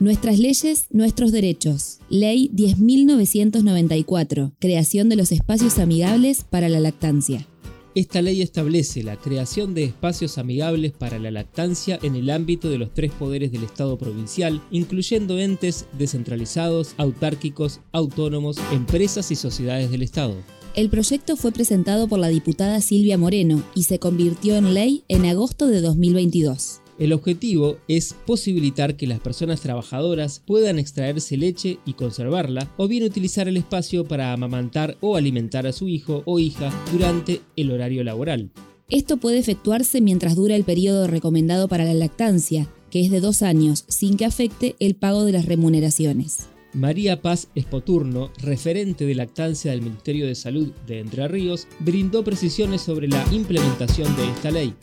Nuestras leyes, nuestros derechos. Ley 10.994. Creación de los espacios amigables para la lactancia. Esta ley establece la creación de espacios amigables para la lactancia en el ámbito de los tres poderes del Estado provincial, incluyendo entes descentralizados, autárquicos, autónomos, empresas y sociedades del Estado. El proyecto fue presentado por la diputada Silvia Moreno y se convirtió en ley en agosto de 2022. El objetivo es posibilitar que las personas trabajadoras puedan extraerse leche y conservarla, o bien utilizar el espacio para amamantar o alimentar a su hijo o hija durante el horario laboral. Esto puede efectuarse mientras dura el periodo recomendado para la lactancia, que es de dos años, sin que afecte el pago de las remuneraciones. María Paz Espoturno, referente de lactancia del Ministerio de Salud de Entre Ríos, brindó precisiones sobre la implementación de esta ley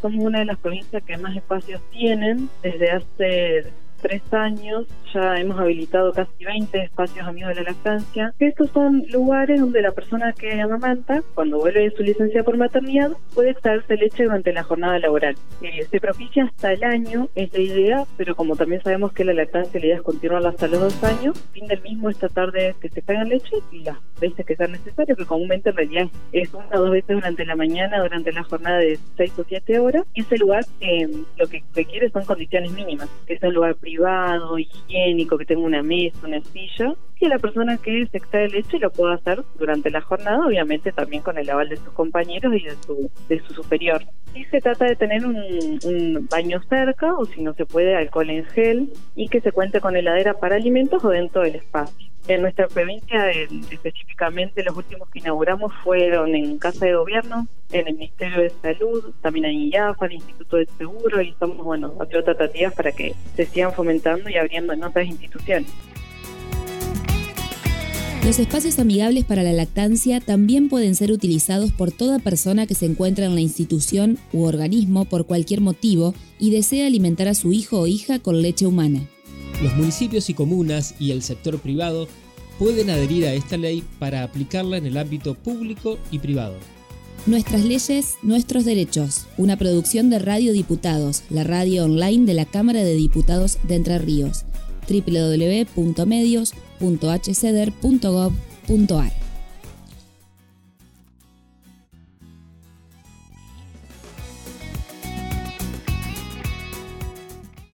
somos una de las provincias que más espacios tienen. Desde hace tres años ya hemos habilitado casi 20 espacios amigos de la lactancia. Estos son lugares donde la persona que amamanta, cuando vuelve de su licencia por maternidad, puede extraerse leche durante la jornada laboral. Eh, se propicia hasta el año, es la idea, pero como también sabemos que la lactancia la idea es continuarla hasta los dos años, fin del mismo es tratar de que se caigan leche y las veces que sea necesario, que comúnmente en realidad es una o dos veces durante la mañana, durante la jornada de seis o siete horas. Ese lugar eh, lo que requiere son condiciones mínimas, que es un lugar higiénico, que tenga una mesa, una silla, que la persona que se extrae leche lo pueda hacer durante la jornada, obviamente también con el aval de sus compañeros y de su, de su superior. Y se trata de tener un, un baño cerca, o si no se puede, alcohol en gel, y que se cuente con heladera para alimentos o dentro del espacio. En nuestra provincia, específicamente, los últimos que inauguramos fueron en Casa de Gobierno, en el Ministerio de Salud, también en IAFA, el Instituto de Seguro, y estamos, bueno, haciendo tratativas para que se sigan fomentando y abriendo en otras instituciones. Los espacios amigables para la lactancia también pueden ser utilizados por toda persona que se encuentra en la institución u organismo por cualquier motivo y desea alimentar a su hijo o hija con leche humana. Los municipios y comunas y el sector privado pueden adherir a esta ley para aplicarla en el ámbito público y privado. Nuestras leyes, nuestros derechos. Una producción de Radio Diputados, la radio online de la Cámara de Diputados de Entre Ríos. www.medios.hceder.gov.ar